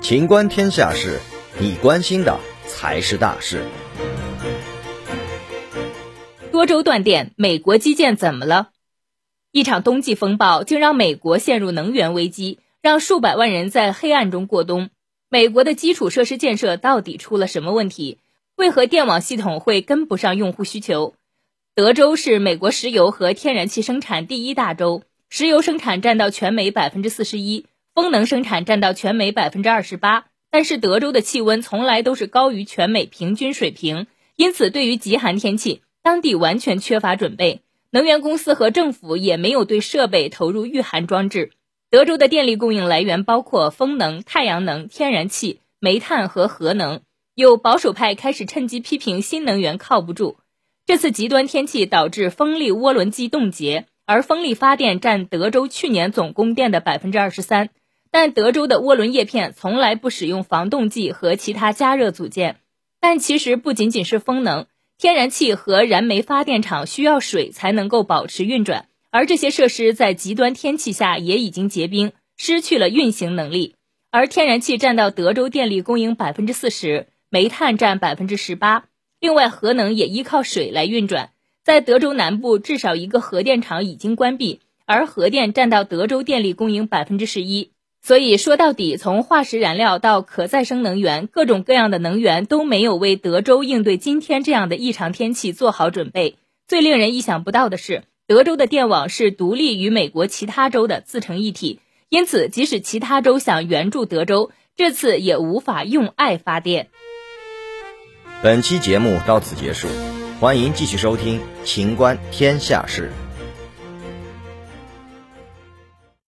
情观天下事，你关心的才是大事。多州断电，美国基建怎么了？一场冬季风暴竟让美国陷入能源危机，让数百万人在黑暗中过冬。美国的基础设施建设到底出了什么问题？为何电网系统会跟不上用户需求？德州是美国石油和天然气生产第一大州，石油生产占到全美百分之四十一，风能生产占到全美百分之二十八。但是德州的气温从来都是高于全美平均水平，因此对于极寒天气，当地完全缺乏准备。能源公司和政府也没有对设备投入御寒装置。德州的电力供应来源包括风能、太阳能、天然气、煤炭和核能。有保守派开始趁机批评新能源靠不住。这次极端天气导致风力涡轮机冻结，而风力发电占德州去年总供电的百分之二十三。但德州的涡轮叶片从来不使用防冻剂和其他加热组件。但其实不仅仅是风能、天然气和燃煤发电厂需要水才能够保持运转，而这些设施在极端天气下也已经结冰，失去了运行能力。而天然气占到德州电力供应百分之四十，煤炭占百分之十八。另外，核能也依靠水来运转。在德州南部，至少一个核电厂已经关闭，而核电占到德州电力供应百分之十一。所以说到底，从化石燃料到可再生能源，各种各样的能源都没有为德州应对今天这样的异常天气做好准备。最令人意想不到的是，德州的电网是独立于美国其他州的，自成一体。因此，即使其他州想援助德州，这次也无法用爱发电。本期节目到此结束，欢迎继续收听《秦观天下事》。